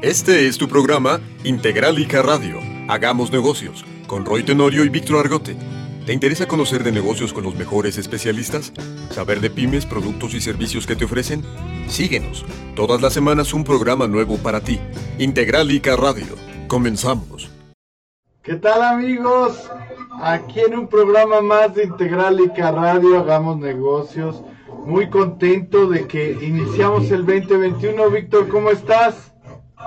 Este es tu programa Integralica Radio. Hagamos negocios con Roy Tenorio y Víctor Argote. ¿Te interesa conocer de negocios con los mejores especialistas? ¿Saber de pymes, productos y servicios que te ofrecen? Síguenos. Todas las semanas un programa nuevo para ti. Integralica Radio. Comenzamos. ¿Qué tal amigos? Aquí en un programa más de Integralica Radio Hagamos Negocios. Muy contento de que iniciamos el 2021. Víctor, ¿cómo estás?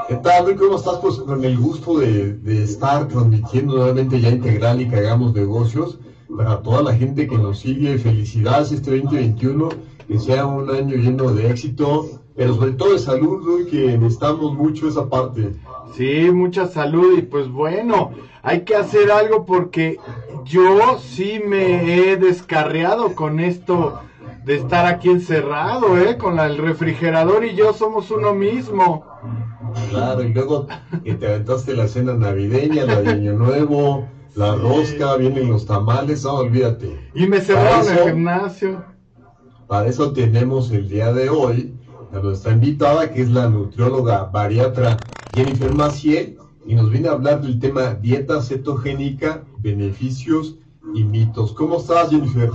¿Qué tal? ¿Cómo estás? Pues con el gusto de, de, estar transmitiendo nuevamente ya Integral y que hagamos negocios para toda la gente que nos sigue. Felicidades este 2021, que sea un año lleno de éxito, pero sobre todo de salud, Luis, que necesitamos mucho esa parte. Sí, mucha salud y pues bueno, hay que hacer algo porque yo sí me he descarriado con esto de estar aquí encerrado, ¿eh? Con el refrigerador y yo somos uno mismo. Claro, y luego te aventaste la cena navideña, la de Año Nuevo, la rosca, vienen los tamales, no, olvídate. Y me cerraron el gimnasio. Para eso tenemos el día de hoy a nuestra invitada, que es la nutrióloga bariatra Jennifer Maciel, y nos viene a hablar del tema dieta cetogénica, beneficios y mitos. ¿Cómo estás, Jennifer?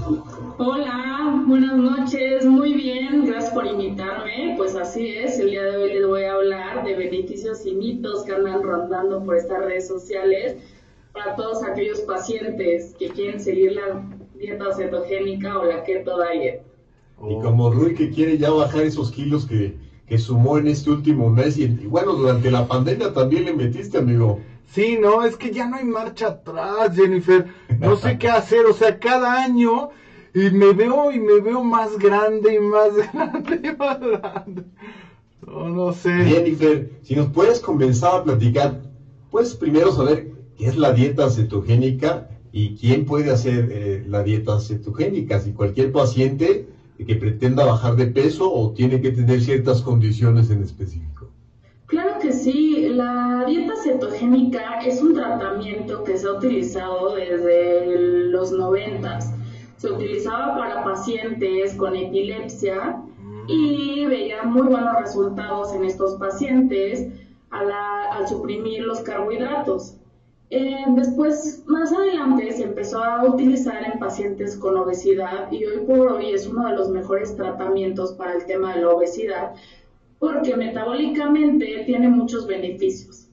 Hola, buenas noches, muy bien, gracias por invitarme. Pues así es, el día de hoy les voy a hablar de beneficios y mitos que andan rondando por estas redes sociales para todos aquellos pacientes que quieren seguir la dieta cetogénica o la keto diet. Y como Rui que quiere ya bajar esos kilos que, que sumó en este último mes y, y bueno, durante la pandemia también le metiste, amigo. Sí, no, es que ya no hay marcha atrás, Jennifer. No sé qué hacer, o sea, cada año y me veo y me veo más grande y más grande y más grande. No, no sé. Jennifer, si nos puedes comenzar a platicar, pues primero saber qué es la dieta cetogénica y quién puede hacer eh, la dieta cetogénica. Si cualquier paciente que pretenda bajar de peso o tiene que tener ciertas condiciones en específico. Claro que sí, la dieta cetogénica es un tratamiento que se ha utilizado desde los noventas. Se utilizaba para pacientes con epilepsia y veía muy buenos resultados en estos pacientes al, al suprimir los carbohidratos. Eh, después, más adelante, se empezó a utilizar en pacientes con obesidad y hoy por hoy es uno de los mejores tratamientos para el tema de la obesidad porque metabólicamente tiene muchos beneficios.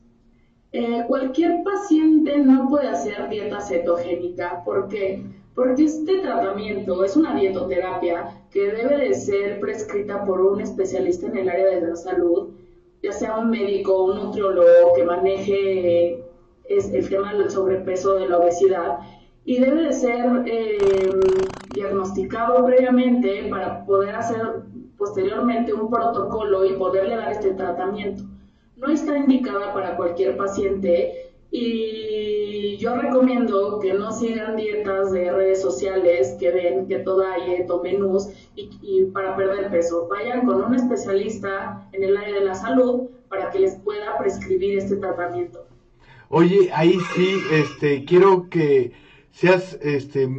Eh, cualquier paciente no puede hacer dieta cetogénica. ¿Por qué? Porque este tratamiento es una dietoterapia que debe de ser prescrita por un especialista en el área de la salud, ya sea un médico un nutriólogo que maneje es el tema del sobrepeso, de la obesidad, y debe de ser eh, diagnosticado previamente para poder hacer posteriormente un protocolo y poderle dar este tratamiento. No está indicada para cualquier paciente y yo recomiendo que no sigan dietas de redes sociales que ven que todo hay menús y, y para perder peso. Vayan con un especialista en el área de la salud para que les pueda prescribir este tratamiento. Oye, ahí sí, este, quiero que seas, este,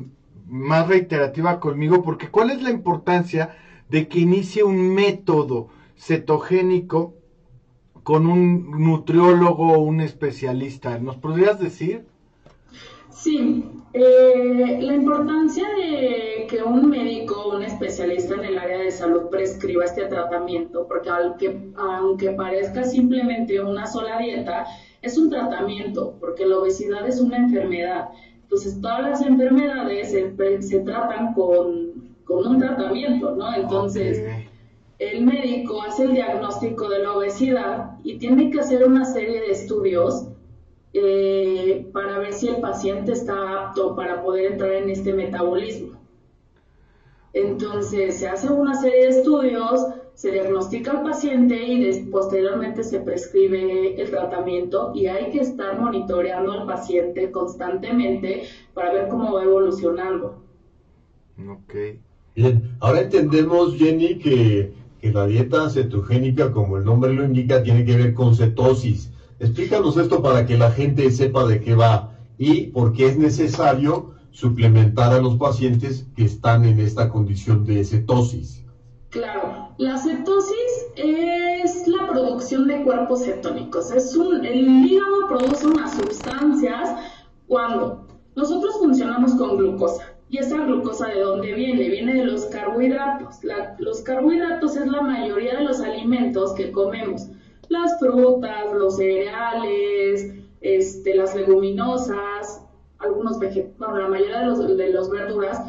más reiterativa conmigo, porque ¿cuál es la importancia de que inicie un método cetogénico con un nutriólogo o un especialista? ¿Nos podrías decir? Sí, eh, la importancia de que un médico un especialista en el área de salud prescriba este tratamiento, porque aunque, aunque parezca simplemente una sola dieta, es un tratamiento, porque la obesidad es una enfermedad. Entonces, todas las enfermedades se, se tratan con, con, un tratamiento, ¿no? Entonces, okay. el médico hace el diagnóstico de la obesidad y tiene que hacer una serie de estudios eh, para ver si el paciente está apto para poder entrar en este metabolismo. Entonces, se hace una serie de estudios, se diagnostica al paciente y posteriormente se prescribe el tratamiento y hay que estar monitoreando al paciente constantemente para ver cómo va evolucionando. Ok. Bien, ahora entendemos, Jenny, que, que la dieta cetogénica, como el nombre lo indica, tiene que ver con cetosis. Explícanos esto para que la gente sepa de qué va y por qué es necesario suplementar a los pacientes que están en esta condición de cetosis. Claro, la cetosis Es la producción de cuerpos cetónicos. Es un, el hígado produce unas sustancias cuando nosotros funcionamos con glucosa. ¿Y esa glucosa de dónde viene? Viene de los carbohidratos. los carbohidratos es la mayoría de los alimentos que comemos. Las frutas, los cereales, este, las leguminosas, algunos vegetales, bueno, la mayoría de los, de los verduras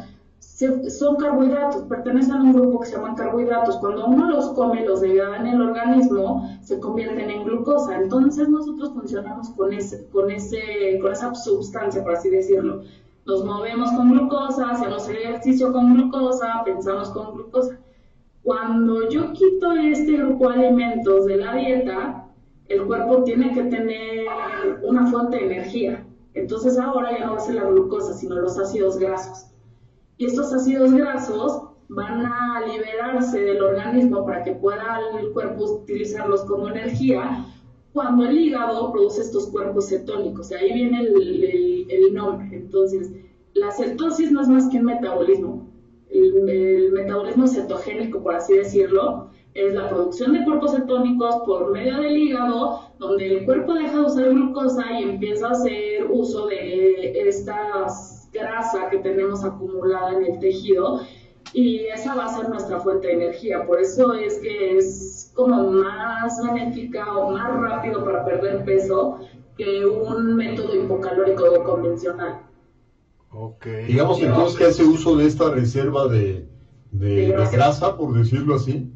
son carbohidratos, pertenecen a un grupo que se llaman carbohidratos. Cuando uno los come, los degrada en el organismo, se convierten en glucosa. Entonces nosotros funcionamos con, ese, con, ese, con esa sustancia, por así decirlo. Nos movemos con glucosa, hacemos ejercicio con glucosa, pensamos con glucosa. Cuando yo quito este grupo de alimentos de la dieta, el cuerpo tiene que tener una fuente de energía. Entonces ahora ya no va a ser la glucosa, sino los ácidos grasos. Y estos ácidos grasos van a liberarse del organismo para que pueda el cuerpo utilizarlos como energía cuando el hígado produce estos cuerpos cetónicos. De ahí viene el, el, nombre. Entonces, la cetosis no es más que un metabolismo. El, metabolismo cetogénico, por así decirlo, es la producción de cuerpos cetónicos por medio del hígado, donde el cuerpo deja de usar glucosa y empieza a hacer uso de estas grasa que tenemos acumulada en el tejido y esa va a ser nuestra fuente de energía. Por eso es que es como más benéfica o más rápido para perder peso que un método hipocalórico convencional. Okay. Digamos entonces que hace uso de esta reserva de, de grasa, por decirlo así.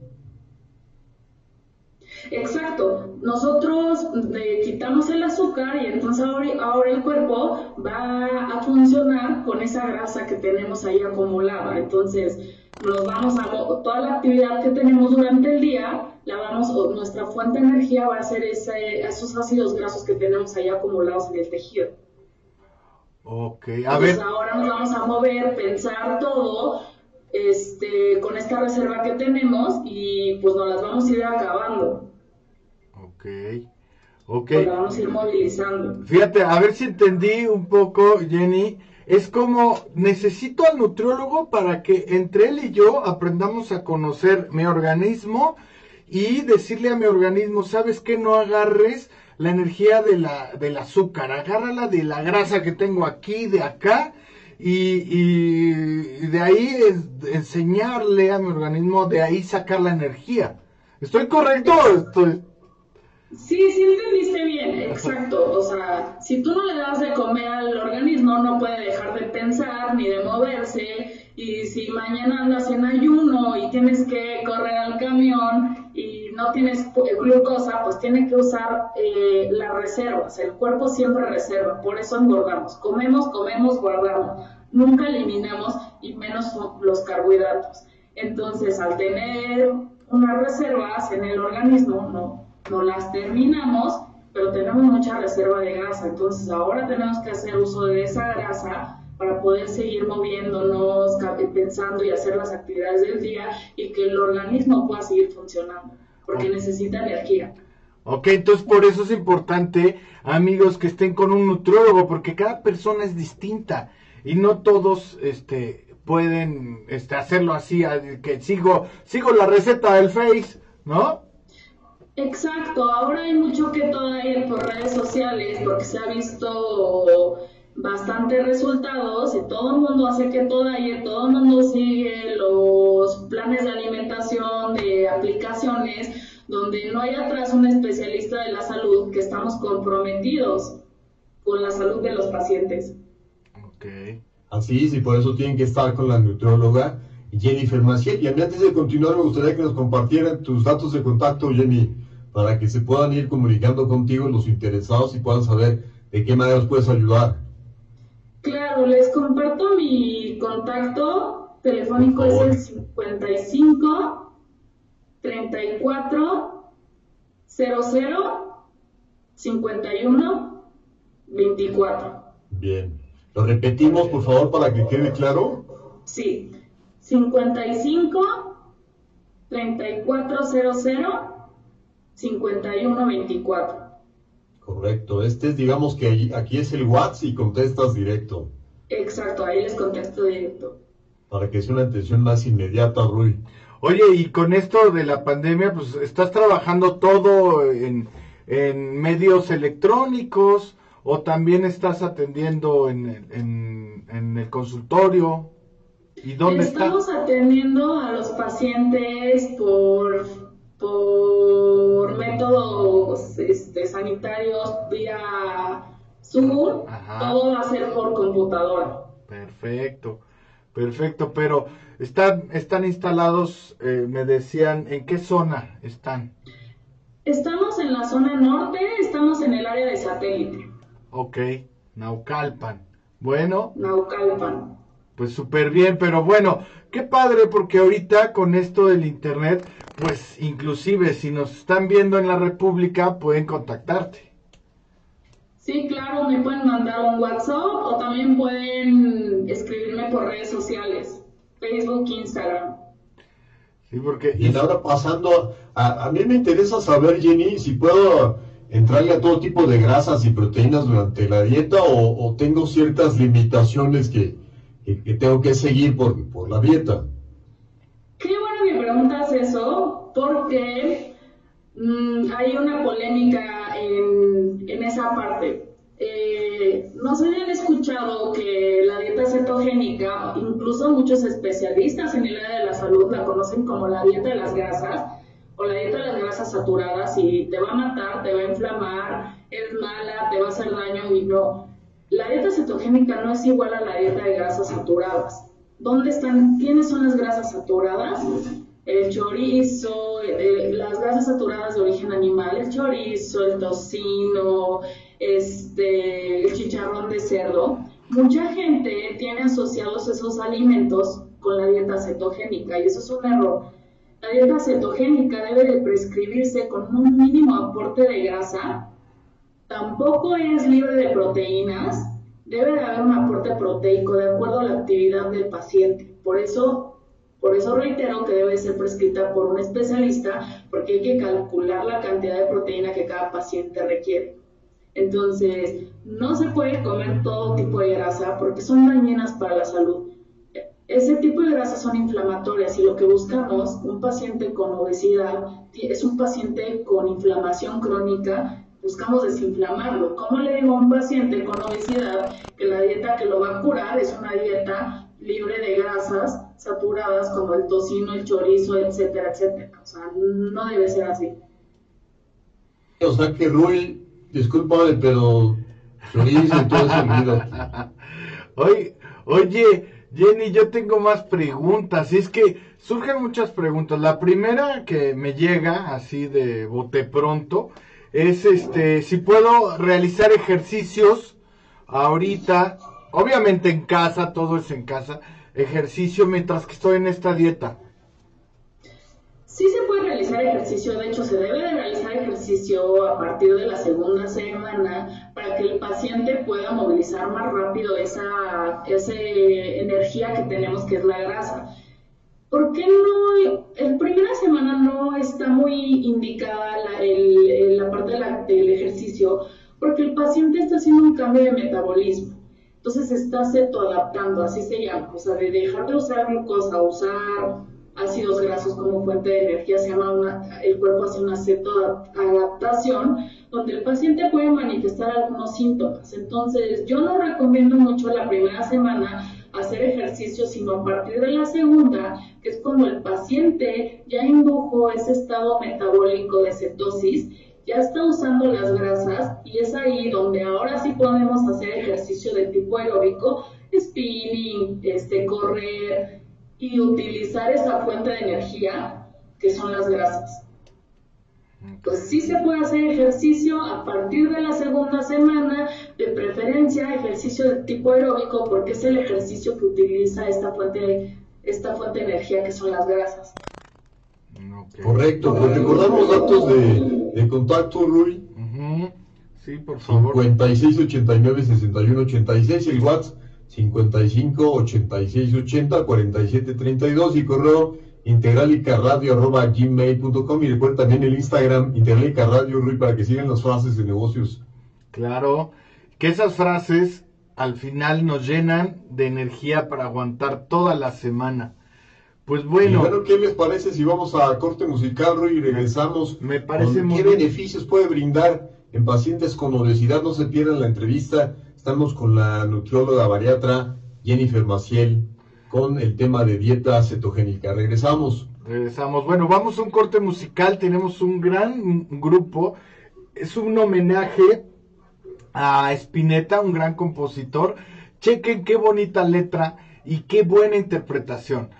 Exacto, nosotros eh, quitamos el azúcar y entonces ahora, el cuerpo va a funcionar con esa grasa que tenemos ahí acumulada. Entonces, nos vamos a toda la actividad que tenemos durante el día, la vamos, nuestra fuente de energía va a ser ese, esos ácidos grasos que tenemos ahí acumulados en el tejido. Ok, a ver. Ahora nos vamos a mover, pensar todo este, con esta reserva que tenemos y pues nos las vamos a ir acabando. Ok. Ok. vamos a ir movilizando. Fíjate, a ver si entendí un poco, Jenny. Es como necesito al nutriólogo para que entre él y yo aprendamos a conocer mi organismo y decirle a mi organismo, ¿sabes qué? No agarres la energía de la, del azúcar, agárrala de la grasa que tengo aquí, de acá, y, y de ahí es, enseñarle a mi organismo, de ahí sacar la energía. ¿Estoy correcto? Estoy, Sí, sí entendiste bien, exacto. O sea, si tú no le das de comer al organismo, no puede dejar de pensar ni de moverse. Y si mañana andas en ayuno y tienes que correr al camión no tienes glucosa, pues tiene que usar eh, las reservas. El cuerpo siempre reserva, por eso engordamos. Comemos, comemos, guardamos. Nunca eliminamos y menos los carbohidratos. Entonces, al tener unas reservas en el organismo, no no las terminamos, pero tenemos mucha reserva de grasa. Entonces ahora tenemos que hacer uso de esa grasa para poder seguir moviéndonos, pensando y hacer las actividades del día y que el organismo pueda seguir funcionando, porque necesita energía. Ok, entonces por eso es importante, amigos, que estén con un nutriólogo, porque cada persona es distinta y no todos este, pueden este, hacerlo así, que sigo, sigo la receta del Face, ¿no? Exacto, ahora hay mucho que todavía por redes sociales porque se ha visto bastantes resultados y todo el mundo hace que todavía todo el mundo sigue los planes de alimentación, de aplicaciones, donde no hay atrás un especialista de la salud que estamos comprometidos con la salud de los pacientes. Ok. Así es, y por eso tienen que estar con la nutrióloga Jennifer Maciel. Y antes de continuar, me gustaría que nos compartieran tus datos de contacto, Jenny para que se puedan ir comunicando contigo los interesados y puedan saber de qué manera los puedes ayudar. Claro, les comparto mi contacto telefónico es el 55 34 00 51 24. Bien. ¿Lo repetimos, por favor, para que quede claro? Sí. 55 3400 5124. Correcto, este es, digamos que aquí es el WhatsApp y contestas directo. Exacto, ahí les contesto directo. Para que sea una atención más inmediata, Rui. Oye, y con esto de la pandemia, pues estás trabajando todo en, en medios electrónicos o también estás atendiendo en, en, en el consultorio. ¿Y dónde Estamos atendiendo a los pacientes por, por métodos este, sanitarios vía Zoom. Todo va a ser por computadora. Perfecto, perfecto, pero están, están instalados, eh, me decían, ¿en qué zona están? Estamos en la zona norte, estamos en el área de satélite. Ok, Naucalpan. Bueno. Naucalpan. Pues súper bien, pero bueno, qué padre porque ahorita con esto del internet, pues inclusive si nos están viendo en la República pueden contactarte. Sí, claro, me pueden mandar un WhatsApp o también pueden escribirme por redes sociales, Facebook, Instagram. Sí, porque... Y ahora pasando, a, a mí me interesa saber, Jenny, si puedo entrarle a todo tipo de grasas y proteínas durante la dieta o, o tengo ciertas limitaciones que, que, tengo que seguir por, por, la dieta? Qué bueno que preguntas eso, porque mm, hay una polémica en, en esa parte. Eh, no se habían escuchado que la dieta cetogénica, incluso muchos especialistas en el área de la salud la conocen como la dieta de las grasas o la dieta de las grasas saturadas y te va a matar, te va a inflamar, es mala, te va a hacer daño y no. La dieta cetogénica no es igual a la dieta de grasas saturadas. ¿Dónde están? ¿Quiénes son las grasas saturadas? El chorizo, eh, las grasas saturadas de origen animal, el chorizo, el tocino, este, el chicharrón de cerdo. Mucha gente tiene asociados esos alimentos con la dieta cetogénica y eso es un error. La dieta cetogénica debe de prescribirse con un mínimo aporte de grasa Tampoco es libre de proteínas. Debe de haber un aporte proteico de acuerdo a la actividad del paciente. Por eso, por eso reitero que debe ser prescrita por un especialista porque hay que calcular la cantidad de proteína que cada paciente requiere. Entonces, no se puede comer todo tipo de grasa porque son dañinas para la salud. Ese tipo de grasas son inflamatorias y lo que buscamos, un paciente con obesidad, es un paciente con inflamación crónica buscamos desinflamarlo. ¿Cómo le digo a un paciente con obesidad que la dieta que lo va a curar es una dieta libre de grasas saturadas como el tocino, el chorizo, etcétera, etcétera? O sea, no debe ser así. O sea que Rui, discúlpame, pero chorizo y todo eso Oye, oye, Jenny, yo tengo más preguntas. Y es que surgen muchas preguntas. La primera que me llega así de bote pronto es este, si puedo realizar ejercicios ahorita, obviamente en casa, todo es en casa, ejercicio mientras que estoy en esta dieta. Sí se puede realizar ejercicio, de hecho se debe de realizar ejercicio a partir de la segunda semana para que el paciente pueda movilizar más rápido esa, esa energía que tenemos que es la grasa. ¿Por qué no, en primera semana no está muy indicada la, parte del ejercicio? Porque el paciente está haciendo un cambio de metabolismo. Entonces está cetoadaptando, así se llama. O sea, de dejar de usar glucosa usar ácidos grasos como fuente de energía, se llama una, el cuerpo hace una cetoadaptación, donde el paciente puede manifestar algunos síntomas. Entonces, yo no recomiendo mucho la primera semana hacer ejercicio, sino a partir de la segunda, que es cuando el paciente ya indujo ese estado metabólico de cetosis, ya está usando las grasas y es ahí donde ahora sí podemos hacer ejercicio de tipo aeróbico, spinning, este, correr y utilizar esa fuente de energía que son las grasas. Pues sí se puede hacer ejercicio a partir de la segunda semana, de preferencia ejercicio de tipo aeróbico, porque es el ejercicio que utiliza esta fuente, esta fuente de energía que son las grasas. Correcto, pues recordamos datos de, contacto, Rui. Sí, por favor. 56 89 61 86, el WhatsApp 55 86 80 47 32 y correo integralicaradio.gmail.com y recuerden también el Instagram integralicaradio, Rui, para que sigan las frases de negocios. Claro, que esas frases al final nos llenan de energía para aguantar toda la semana. Pues bueno. bueno, ¿qué les parece si vamos a corte musical, Rui, y regresamos? Me parece muy ¿Qué beneficios puede brindar en pacientes con obesidad? No se pierdan la entrevista. Estamos con la nutrióloga bariatra Jennifer Maciel con el tema de dieta cetogénica. Regresamos. Regresamos. Bueno, vamos a un corte musical. Tenemos un gran grupo. Es un homenaje a Spinetta, un gran compositor. Chequen qué bonita letra y qué buena interpretación.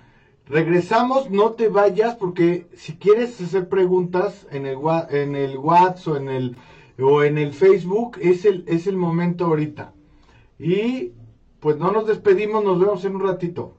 Regresamos, no te vayas porque si quieres hacer preguntas en el, en el WhatsApp o en el, o en el Facebook, es el, es el momento ahorita. Y pues no nos despedimos, nos vemos en un ratito.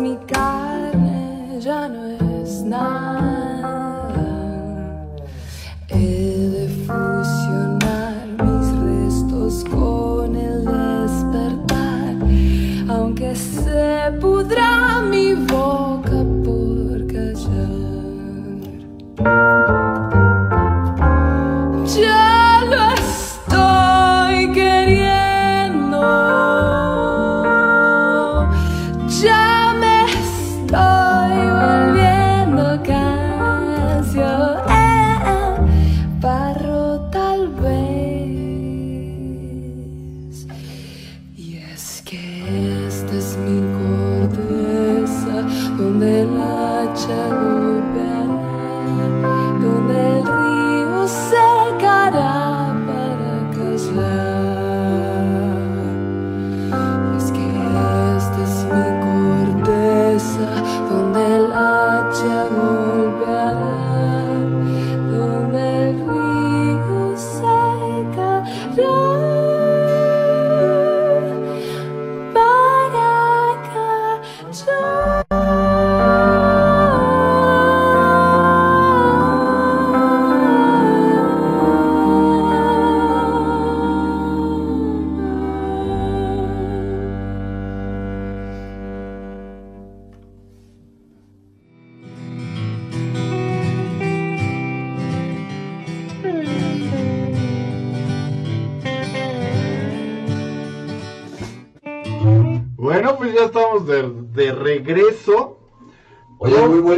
mi carne ya no es nada.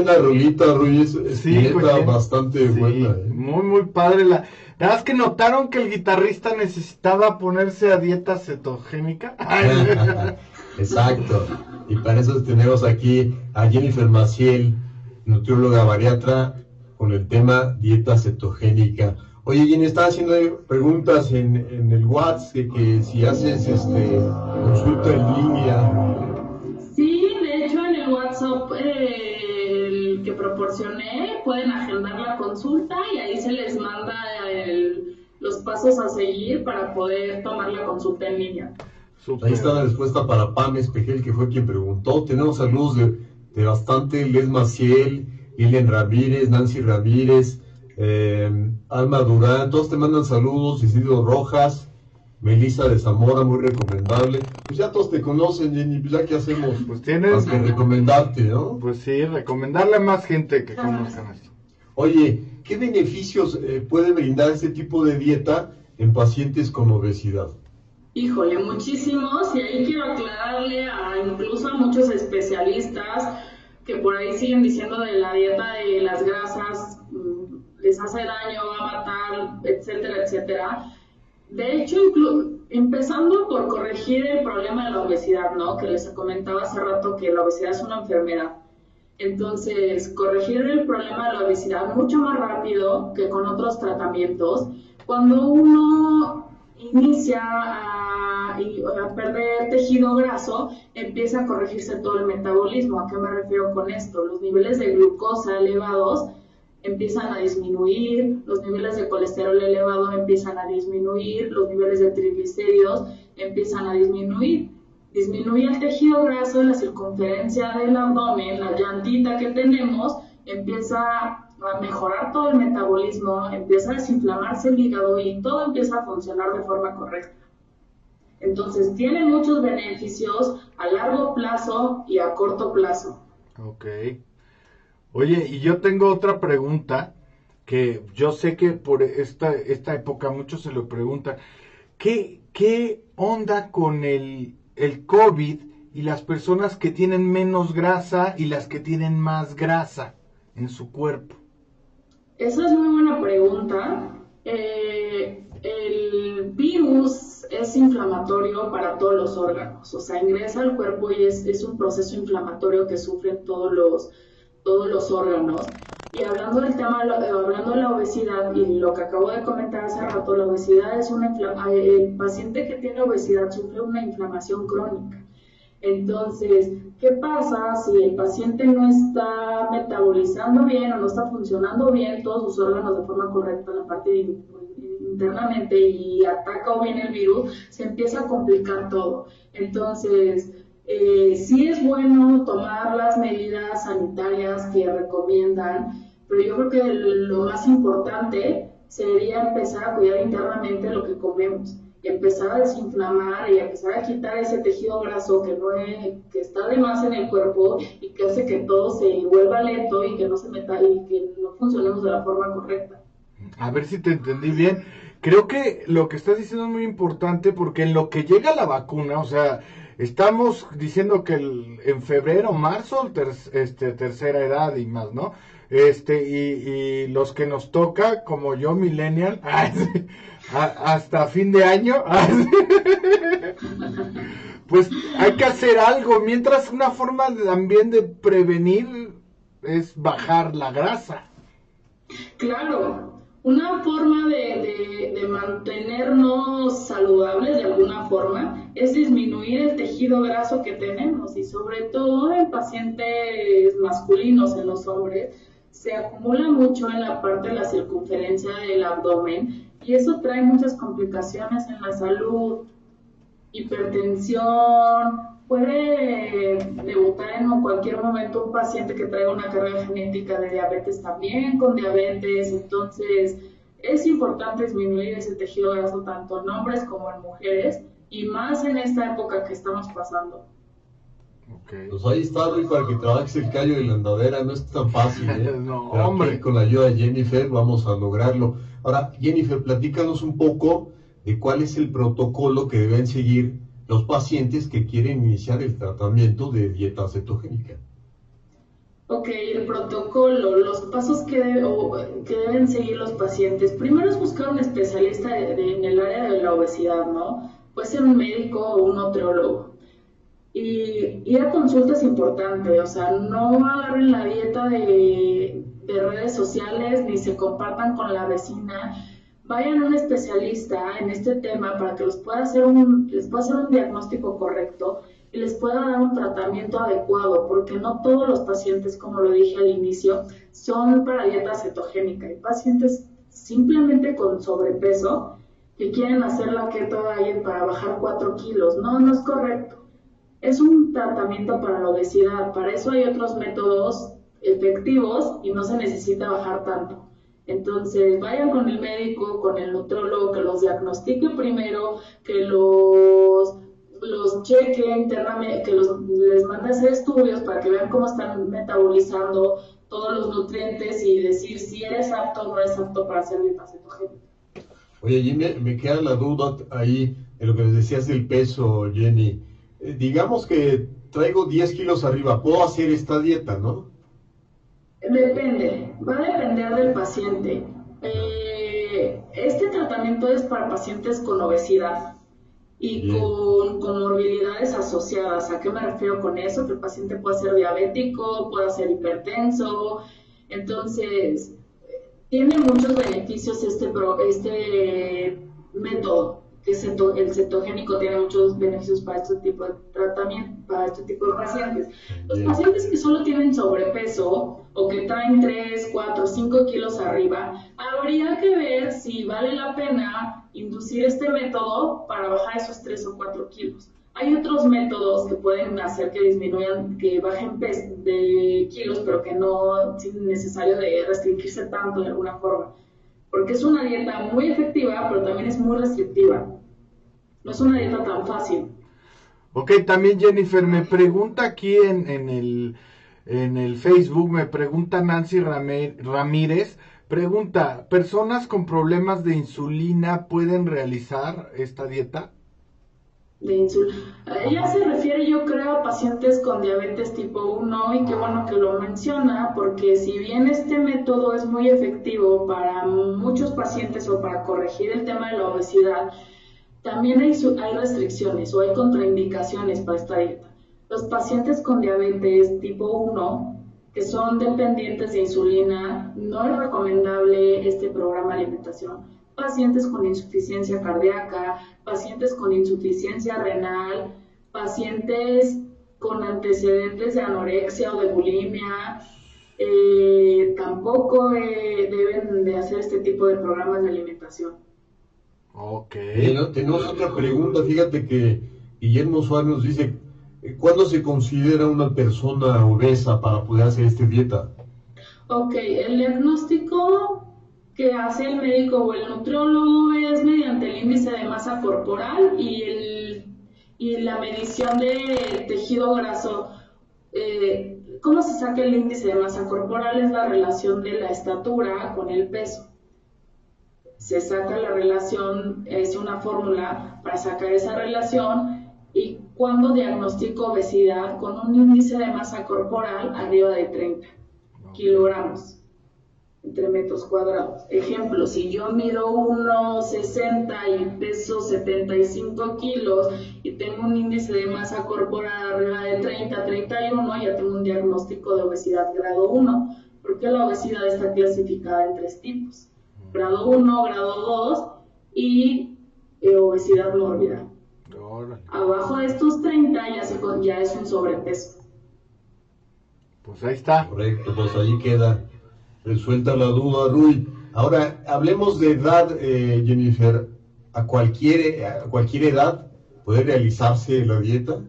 Buena rolita, Ruiz. Es Sí, neta, pues, sí. bastante Sí, buena. ¿eh? Muy, muy padre. La, verdad es que notaron que el guitarrista necesitaba ponerse a dieta cetogénica. Exacto. Y para eso tenemos aquí a Jennifer Maciel, nutrióloga bariatra, con el tema dieta cetogénica. Oye, Jenny, estaba haciendo preguntas en, en el WhatsApp de que si haces este consulta en línea. Sí, de hecho en el WhatsApp eh, que proporcioné pueden agendar la consulta y ahí se les manda el- los pasos a seguir para poder tomar la consulta en línea. Ahí está la respuesta para Pam Espejel, que fue quien preguntó. Tenemos saludos de, de bastante, Les Maciel, Lilian Ramírez, Nancy Ramírez, eh, Alma Durán, todos te mandan saludos, Isidro Rojas, Melissa de Zamora, muy recomendable. Pues ya todos te conocen, Jenny, pues ya que hacemos, Pues más tienes, que recomendarte, ¿no? pues sí, recomendarle a más gente que conozcan esto. Oye, ¿qué beneficios eh, puede brindar este tipo de dieta en pacientes con obesidad? Híjole, muchísimos y ahí quiero aclararle a incluso a muchos especialistas que por ahí siguen diciendo de la dieta de las grasas mm, les hace daño, va a matar, etcétera, etcétera. De hecho, empezando por corregir el problema de la obesidad, ¿no? Que les comentaba hace rato que la obesidad es una enfermedad. Entonces, corregir el problema de la obesidad mucho más rápido que con otros tratamientos. Cuando uno inicia a, a perder tejido graso, empieza a corregirse todo el metabolismo. ¿A qué me refiero con esto? Los niveles de glucosa elevados empiezan a disminuir, los niveles de colesterol elevado empiezan a disminuir, los niveles de triglicéridos empiezan a disminuir. Disminuye el tejido graso, la circunferencia del abdomen, la llantita que tenemos, empieza a mejorar todo el metabolismo, empieza a desinflamarse el hígado y todo empieza a funcionar de forma correcta. Entonces, tiene muchos beneficios a largo plazo y a corto plazo. Oye, y yo tengo otra pregunta que yo sé que por esta, esta época muchos se lo preguntan. ¿Qué, qué onda con el, el COVID y las personas que tienen menos grasa y las que tienen más grasa en su cuerpo? Esa es muy buena pregunta. Eh, el virus es inflamatorio para todos los órganos, o sea, ingresa al cuerpo y es, es un proceso inflamatorio que sufren todos los, todos los órganos. Y hablando del tema, eh, hablando de la obesidad y lo que acabo de comentar hace rato, la obesidad es una infla- eh, el paciente que tiene obesidad sufre una inflamación crónica. Entonces, ¿qué pasa si el paciente no está metabolizando bien o no está funcionando bien todos sus órganos de forma correcta en la parte in- internamente y ataca o bien el virus? Se empieza a complicar todo. Entonces, eh, sí es bueno tomar las medidas sanitarias que recomiendan, pero yo creo que lo más importante sería empezar a cuidar internamente lo que comemos y empezar a desinflamar y empezar a quitar ese tejido graso que no es- que está de más en el cuerpo y que hace que todo se vuelva lento y que no se meta y que no funcionemos de la forma correcta. A ver si te entendí bien. Creo que lo que estás diciendo es muy importante porque en lo que llega la vacuna, o sea, estamos diciendo que el- en febrero, marzo, este, tercera edad y más, ¿no? Este, y, y los que nos toca, como yo, millennial, hasta fin de año. pues hay que hacer algo. Mientras una forma también de prevenir es bajar la grasa. Claro, una forma de, de, mantenernos saludables de alguna forma es disminuir el tejido graso que tenemos. Y sobre todo en pacientes masculinos, en los hombres, se acumula mucho en la parte de la circunferencia del abdomen y eso trae muchas complicaciones en la salud, hipertensión, puede debutar en cualquier momento un paciente que traiga una carga genética de diabetes también con diabetes, entonces es importante disminuir ese tejido graso tanto en hombres como en mujeres y más en esta época que estamos pasando. Pues ahí está, Rui, para que trabajes el callo de la andadera, no es tan fácil, ¿eh? no, hombre. con la ayuda de Jennifer vamos a lograrlo. Ahora, Jennifer, platícanos un poco de cuál es el protocolo que deben seguir los pacientes que quieren iniciar el tratamiento de dieta cetogénica. Ok, el protocolo, los pasos que, deben seguir los pacientes. Primero es buscar un especialista en el área de la obesidad, ¿no? Puede ser un médico o un nutriólogo. Y ir a consulta es importante, o sea, no agarren la dieta de redes sociales ni se compartan con la vecina vayan a un especialista en este tema para que les pueda hacer un, les pueda hacer un diagnóstico correcto y les pueda dar un tratamiento adecuado, porque no todos los pacientes, como lo dije al inicio, son para dieta cetogénica. Hay pacientes simplemente con sobrepeso que quieren hacer la keto diet para bajar 4 kilos. No, no es correcto. Es un tratamiento para la obesidad. Para eso hay otros métodos efectivos y no se necesita bajar tanto. Entonces, vayan con el médico, con el nutrólogo, que los diagnostique primero, que los, los cheque internamente, que los, les mande a hacer estudios para que vean cómo están metabolizando todos los nutrientes y decir si eres apto o no eres apto para hacer dieta cetogénica. Oye, Jenny, me queda la duda ahí en lo que les decías del peso, Jenny. Eh, digamos que traigo 10 kilos arriba, puedo hacer esta dieta, ¿no? Depende, va a depender del paciente. Eh, este tratamiento es para pacientes con obesidad y con comorbilidades asociadas. ¿A qué me refiero con eso? Que el paciente puede ser diabético, puede ser hipertenso. Entonces, tiene muchos beneficios este, este método que el cetogénico tiene muchos beneficios para este tipo de tratamiento, para este tipo de pacientes. Los pacientes que solo tienen sobrepeso o que traen 3, 4, 5 kilos arriba, habría que ver si vale la pena inducir este método para bajar esos 3 o 4 kilos. Hay otros métodos que pueden hacer que disminuyan, que bajen de kilos, pero que no es necesario de restringirse tanto de alguna forma porque es una dieta muy efectiva, pero también es muy restrictiva. No es una dieta tan fácil. Ok, también Jennifer, me pregunta aquí en, en, el, en el Facebook, me pregunta Nancy Ramírez, pregunta, ¿personas con problemas de insulina pueden realizar esta dieta? de insulina. Ella se refiere, yo creo, a pacientes con diabetes tipo 1 y qué bueno que lo menciona, porque si bien este método es muy efectivo para muchos pacientes o para corregir el tema de la obesidad, también hay, hay restricciones o hay contraindicaciones para esta dieta. Los pacientes con diabetes tipo 1 que son dependientes de insulina, no es recomendable este programa de alimentación pacientes con insuficiencia cardíaca, pacientes con insuficiencia renal, pacientes con antecedentes de anorexia o de bulimia, eh, tampoco eh, deben de hacer este tipo de programas de alimentación. Ok. tenemos otra pregunta, fíjate que Guillermo Suárez nos dice, ¿cuándo se considera una persona obesa para poder hacer esta dieta? Ok, el diagnóstico que hace el médico o el nutriólogo es mediante el índice de masa corporal y, el, y la medición de tejido graso. Eh, ¿Cómo se saca el índice de masa corporal? Es la relación de la estatura con el peso. Se saca la relación, es una fórmula para sacar esa relación y cuando diagnostico obesidad con un índice de masa corporal arriba de 30 kilogramos. entre metros cuadrados. Ejemplo, si yo mido 1,60 y peso 75 kilos y tengo un índice de masa corporal arriba de 30, 31, ya tengo un diagnóstico de obesidad grado 1, porque la obesidad está clasificada en tres tipos, grado 1, grado 2 y eh, obesidad mórbida. Abajo de estos 30 ya, se, ya es un sobrepeso. Pues ahí está. Correcto, pues ahí queda resuelta la duda, Rui. Ahora, hablemos de edad, eh, Jennifer. ¿A cualquier, ¿A cualquier edad puede realizarse la dieta?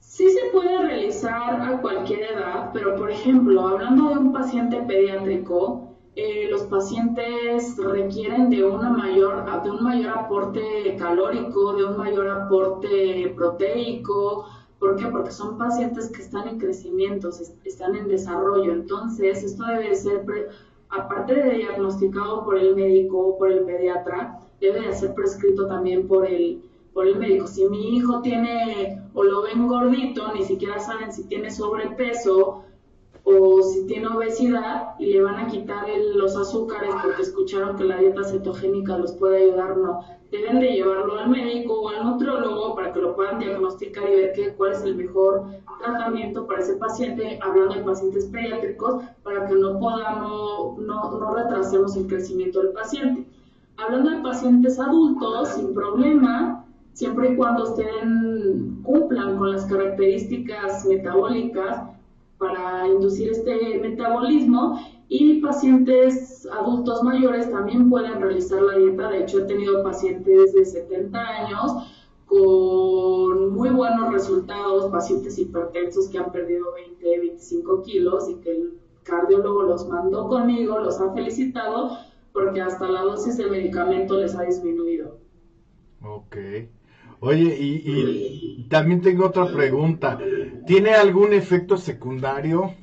Sí se puede realizar a cualquier edad, pero por ejemplo, hablando de un paciente pediátrico, eh, los pacientes requieren de, una mayor, de un mayor aporte calórico, de un mayor aporte proteico, ¿Por qué? Porque son pacientes que están en crecimiento, están en desarrollo. Entonces, esto debe ser, aparte de diagnosticado por el médico o por el pediatra, debe de ser prescrito también por el, por el médico. Si mi hijo tiene o lo ven gordito, ni siquiera saben si tiene sobrepeso o si tiene obesidad y le van a quitar los azúcares porque escucharon que la dieta cetogénica los puede ayudar, no deben de llevarlo al médico o al nutriólogo para que lo puedan diagnosticar y ver qué, cuál es el mejor tratamiento para ese paciente, hablando de pacientes pediátricos, para que no podamos, no, no retrasemos el crecimiento del paciente. Hablando de pacientes adultos, sin problema, siempre y cuando estén, cumplan con las características metabólicas para inducir este metabolismo y pacientes adultos mayores también pueden realizar la dieta. De hecho, he tenido pacientes de 70 años con muy buenos resultados, pacientes hipertensos que han perdido 20, 25 kilos y que el cardiólogo los mandó conmigo, los ha felicitado porque hasta la dosis de medicamento les ha disminuido. Ok. Oye, y, y también tengo otra pregunta. ¿Tiene algún efecto secundario?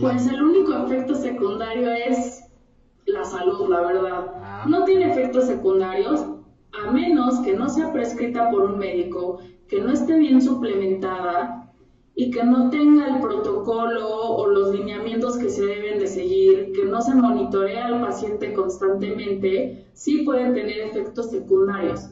Pues el único efecto secundario es la salud, la verdad. Ah. No tiene efectos secundarios a menos que no sea prescrita por un médico, que no esté bien suplementada y que no tenga el protocolo o los lineamientos que se deben de seguir, que no se monitorea al paciente constantemente, sí pueden tener efectos secundarios,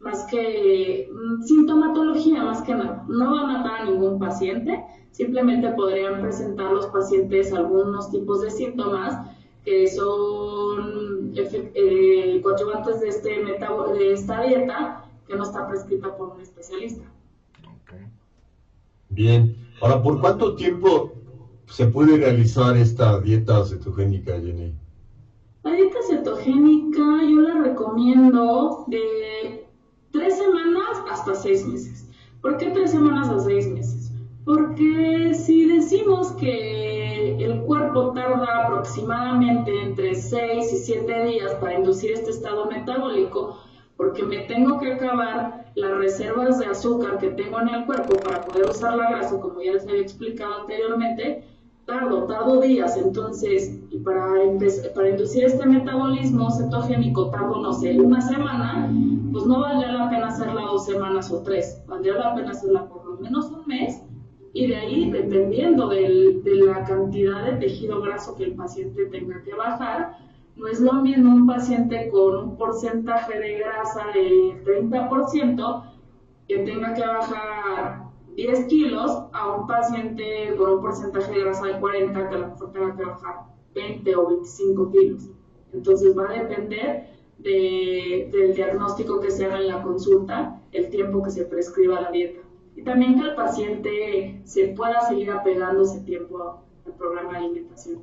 más que mm, sintomatología, más que nada. No va a matar a ningún paciente, Simplemente podrían presentar los pacientes algunos tipos de síntomas que son eh, coadyuvantes de, este de esta dieta que no está prescrita por un especialista. Bien, ahora, ¿por cuánto tiempo se puede realizar esta dieta cetogénica, Jenny? La dieta cetogénica yo la recomiendo de tres semanas hasta seis meses. ¿Por qué tres semanas a seis meses? Porque si decimos que el cuerpo tarda aproximadamente entre 6 y 7 días para inducir este estado metabólico, porque me tengo que acabar las reservas de azúcar que tengo en el cuerpo para poder usar la grasa, como ya les había explicado anteriormente, tardo, tardo días. Entonces, y para, para inducir este metabolismo cetogénico tardo, no sé, una semana, pues no valdría la pena hacerla dos semanas o tres, valdría la pena hacerla por lo menos un mes y de ahí, dependiendo de la cantidad de tejido graso que el paciente tenga que bajar, no es lo mismo un paciente con un porcentaje de grasa de 30% que tenga que bajar 10 kilos a un paciente con un porcentaje de grasa de 40 que a lo mejor tenga que bajar 20 o 25 kilos. Entonces va a depender del diagnóstico que se haga en la consulta, el tiempo que se prescriba la dieta y también que el paciente se pueda seguir apegando ese tiempo al programa de alimentación.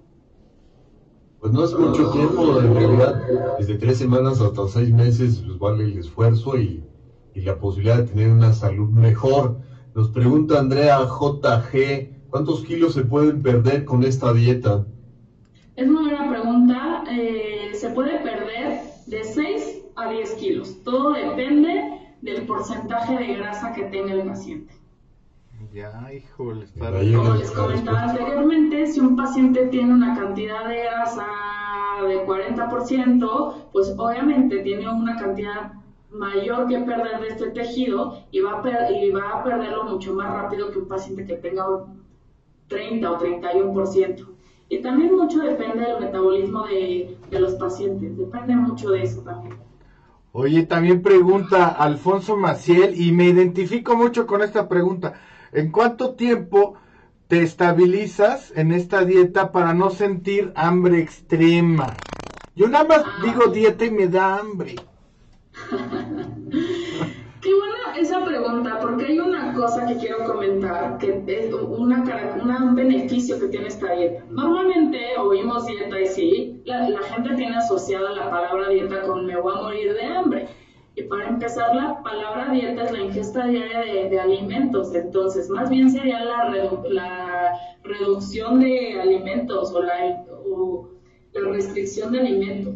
Pues no es mucho tiempo, en realidad, desde tres semanas hasta seis meses, pues vale el esfuerzo y, y la posibilidad de tener una salud mejor. Nos pregunta Andrea JG, ¿cuántos kilos se pueden perder con esta dieta? Es una buena pregunta. Eh, se puede perder de 6 a 10 kilos. Todo depende del porcentaje de grasa que tenga el paciente. Ya, híjole, está Como les comentaba anteriormente, si un paciente tiene una cantidad de grasa de 40%, pues obviamente tiene una cantidad mayor que perder de este tejido y va, a y va a perderlo mucho más rápido que un paciente que tenga 30 o 31%. Y también mucho depende del metabolismo de, de los pacientes, depende mucho de eso también. Oye, también pregunta Alfonso Maciel y me identifico mucho con esta pregunta. ¿En cuánto tiempo te estabilizas en esta dieta para no sentir hambre extrema? Yo nada más Ah. digo dieta y me da hambre. Qué buena esa pregunta, porque hay una cosa que quiero comentar, que es un beneficio que tiene esta dieta. Normalmente oímos dieta y sí, la, gente tiene asociada la palabra dieta con me voy a morir de hambre. Y para empezar, la palabra dieta es la ingesta diaria de, de alimentos, entonces más bien sería la, redu- la reducción de alimentos o la, o la restricción de alimentos.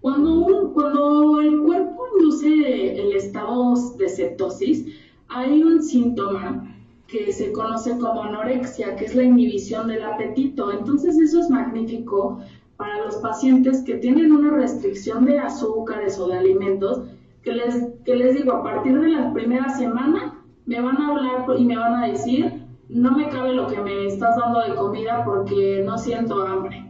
Cuando, un- cuando el cuerpo induce el estado de cetosis, hay un síntoma que se conoce como anorexia, que es la inhibición del apetito. Entonces eso es magnífico para los pacientes que tienen una restricción de azúcares o de alimentos, que les, que les digo, a partir de la primera semana me van a hablar y me van a decir, no me cabe lo que me estás dando de comida porque no siento hambre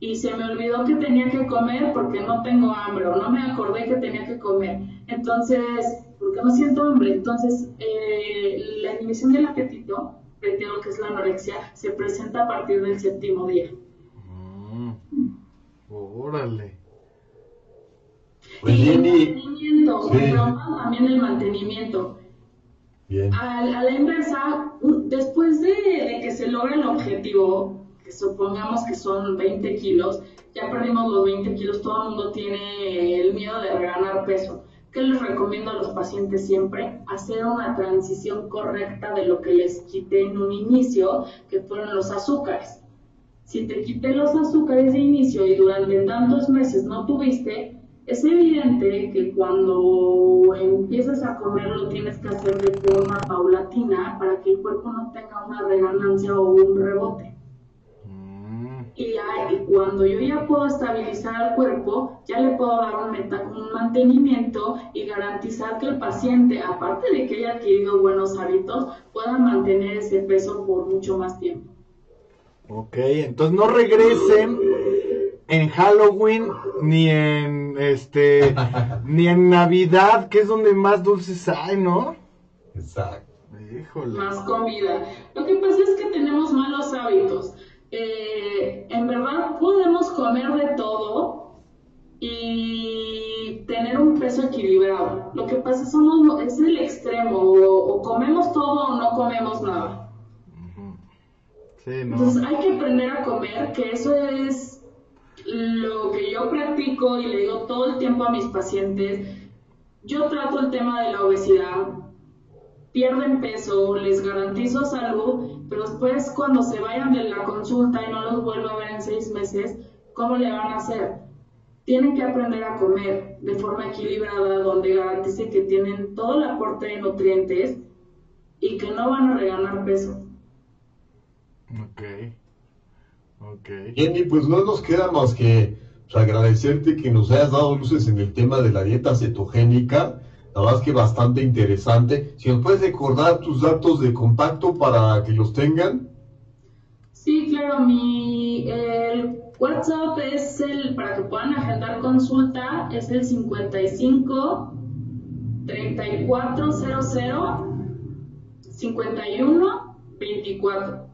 y se me olvidó que tenía que comer porque no tengo hambre o no me acordé que tenía que comer. Entonces, porque no siento hambre. Entonces, eh, la inhibición del apetito, reitero que es la anorexia, se presenta a partir del séptimo día. Mm. Órale. Pues y el mantenimiento, Sí. también el mantenimiento. bien. A, a la inversa, después de, de que se logra el objetivo, supongamos que son 20 kilos, ya perdimos los 20 kilos, todo el mundo tiene el miedo de reganar peso. ¿Qué les recomiendo a los pacientes siempre? Hacer una transición correcta de lo que les quité en un inicio, que fueron los azúcares. Si te quité los azúcares de inicio y durante tantos meses no tuviste, es evidente que cuando empiezas a comer lo tienes que hacer de forma paulatina para que el cuerpo no tenga una reganancia o un rebote. Y, ya- y cuando yo ya puedo estabilizar al cuerpo, ya le puedo dar un, meta- un mantenimiento y garantizar que el paciente, aparte de que haya adquirido buenos hábitos, pueda mantener ese peso por mucho más tiempo. Ok, entonces no regresen en Halloween ni en este ni en Navidad, que es donde más dulces hay, ¿no? Exacto. Híjole. más comida. Lo que pasa es que tenemos malos hábitos. Eh, en verdad podemos comer de todo y tener un peso equilibrado. Lo que pasa somos, es el extremo, o, o comemos todo o no comemos nada. Sí, no. Entonces hay que aprender a comer, que eso es lo que yo practico y le digo todo el tiempo a mis pacientes. Yo trato el tema de la obesidad, pierden peso, les garantizo salud, pero después cuando se vayan de la consulta y no los vuelvo a ver en seis meses, ¿cómo le van a hacer? Tienen que aprender a comer de forma equilibrada, donde garantice que tienen todo el aporte de nutrientes y que no van a reganar peso. Ok. Ok. Jenny, pues no nos queda más que pues, agradecerte que nos hayas dado luces en el tema de la dieta cetogénica. La verdad es que bastante interesante. Si nos puedes recordar tus datos de contacto para que los tengan. Sí, claro, mi el WhatsApp es el para que puedan agendar consulta es el 55 3400 51 24.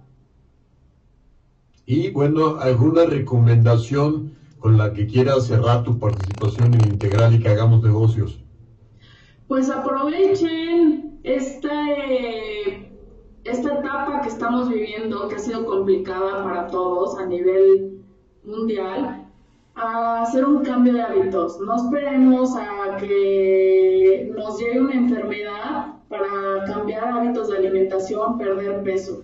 Y bueno, alguna recomendación con la que quieras cerrar tu participación en Integral y que hagamos negocios. Pues aprovechen esta, eh, esta etapa que estamos viviendo, que ha sido complicada para todos a nivel mundial, a hacer un cambio de hábitos. No esperemos a que nos llegue una enfermedad para cambiar hábitos de alimentación, perder peso.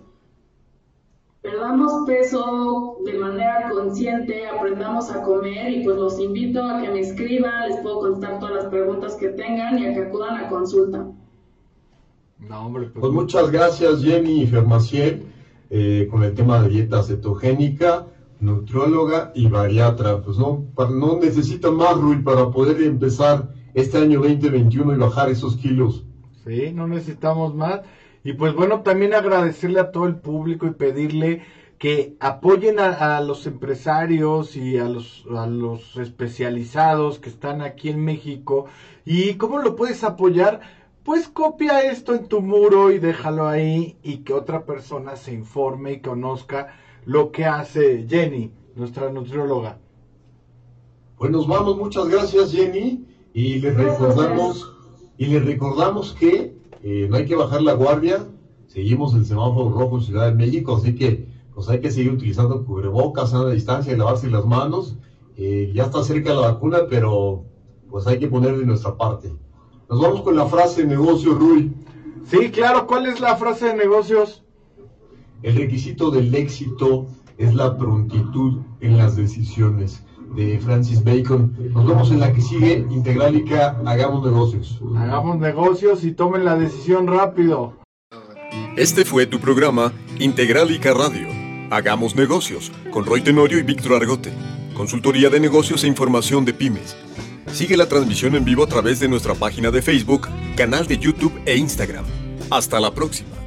Perdamos peso de manera consciente, aprendamos a comer y pues los invito a que me escriban, les puedo contestar todas las preguntas que tengan y a que acudan a consulta. No, hombre, pues, Pues muchas gracias Jenny Fermaciel eh, con el tema de dieta cetogénica, nutrióloga y bariatra. Pues no, pa- no necesita más Rui para poder empezar este año 2021 y bajar esos kilos. Sí, no necesitamos más. Y pues bueno, también agradecerle a todo el público y pedirle que apoyen a, los empresarios y a los, a los especializados que están aquí en México. ¿Y cómo lo puedes apoyar? Pues copia esto en tu muro y déjalo ahí y que otra persona se informe y conozca lo que hace Jenny, nuestra nutrióloga. Pues nos vamos, muchas gracias Jenny y les recordamos y les recordamos que eh, no hay que bajar la guardia, seguimos el semáforo rojo en Ciudad de México, así que pues hay que seguir utilizando cubrebocas, a la distancia, lavarse las manos. Eh, ya está cerca la vacuna, pero pues hay que poner de nuestra parte. Nos vamos con la frase de negocio, Rui. Sí, claro, ¿cuál es la frase de negocios? El requisito del éxito es la prontitud en las decisiones de Francis Bacon. Nos vemos en la que sigue, Integralica, hagamos negocios. Hagamos negocios y tomen la decisión rápido. Este fue tu programa Integralica Radio. Hagamos negocios con Roy Tenorio y Víctor Argote. Consultoría de negocios e información de pymes. Sigue la transmisión en vivo a través de nuestra página de Facebook, canal de YouTube e Instagram. Hasta la próxima.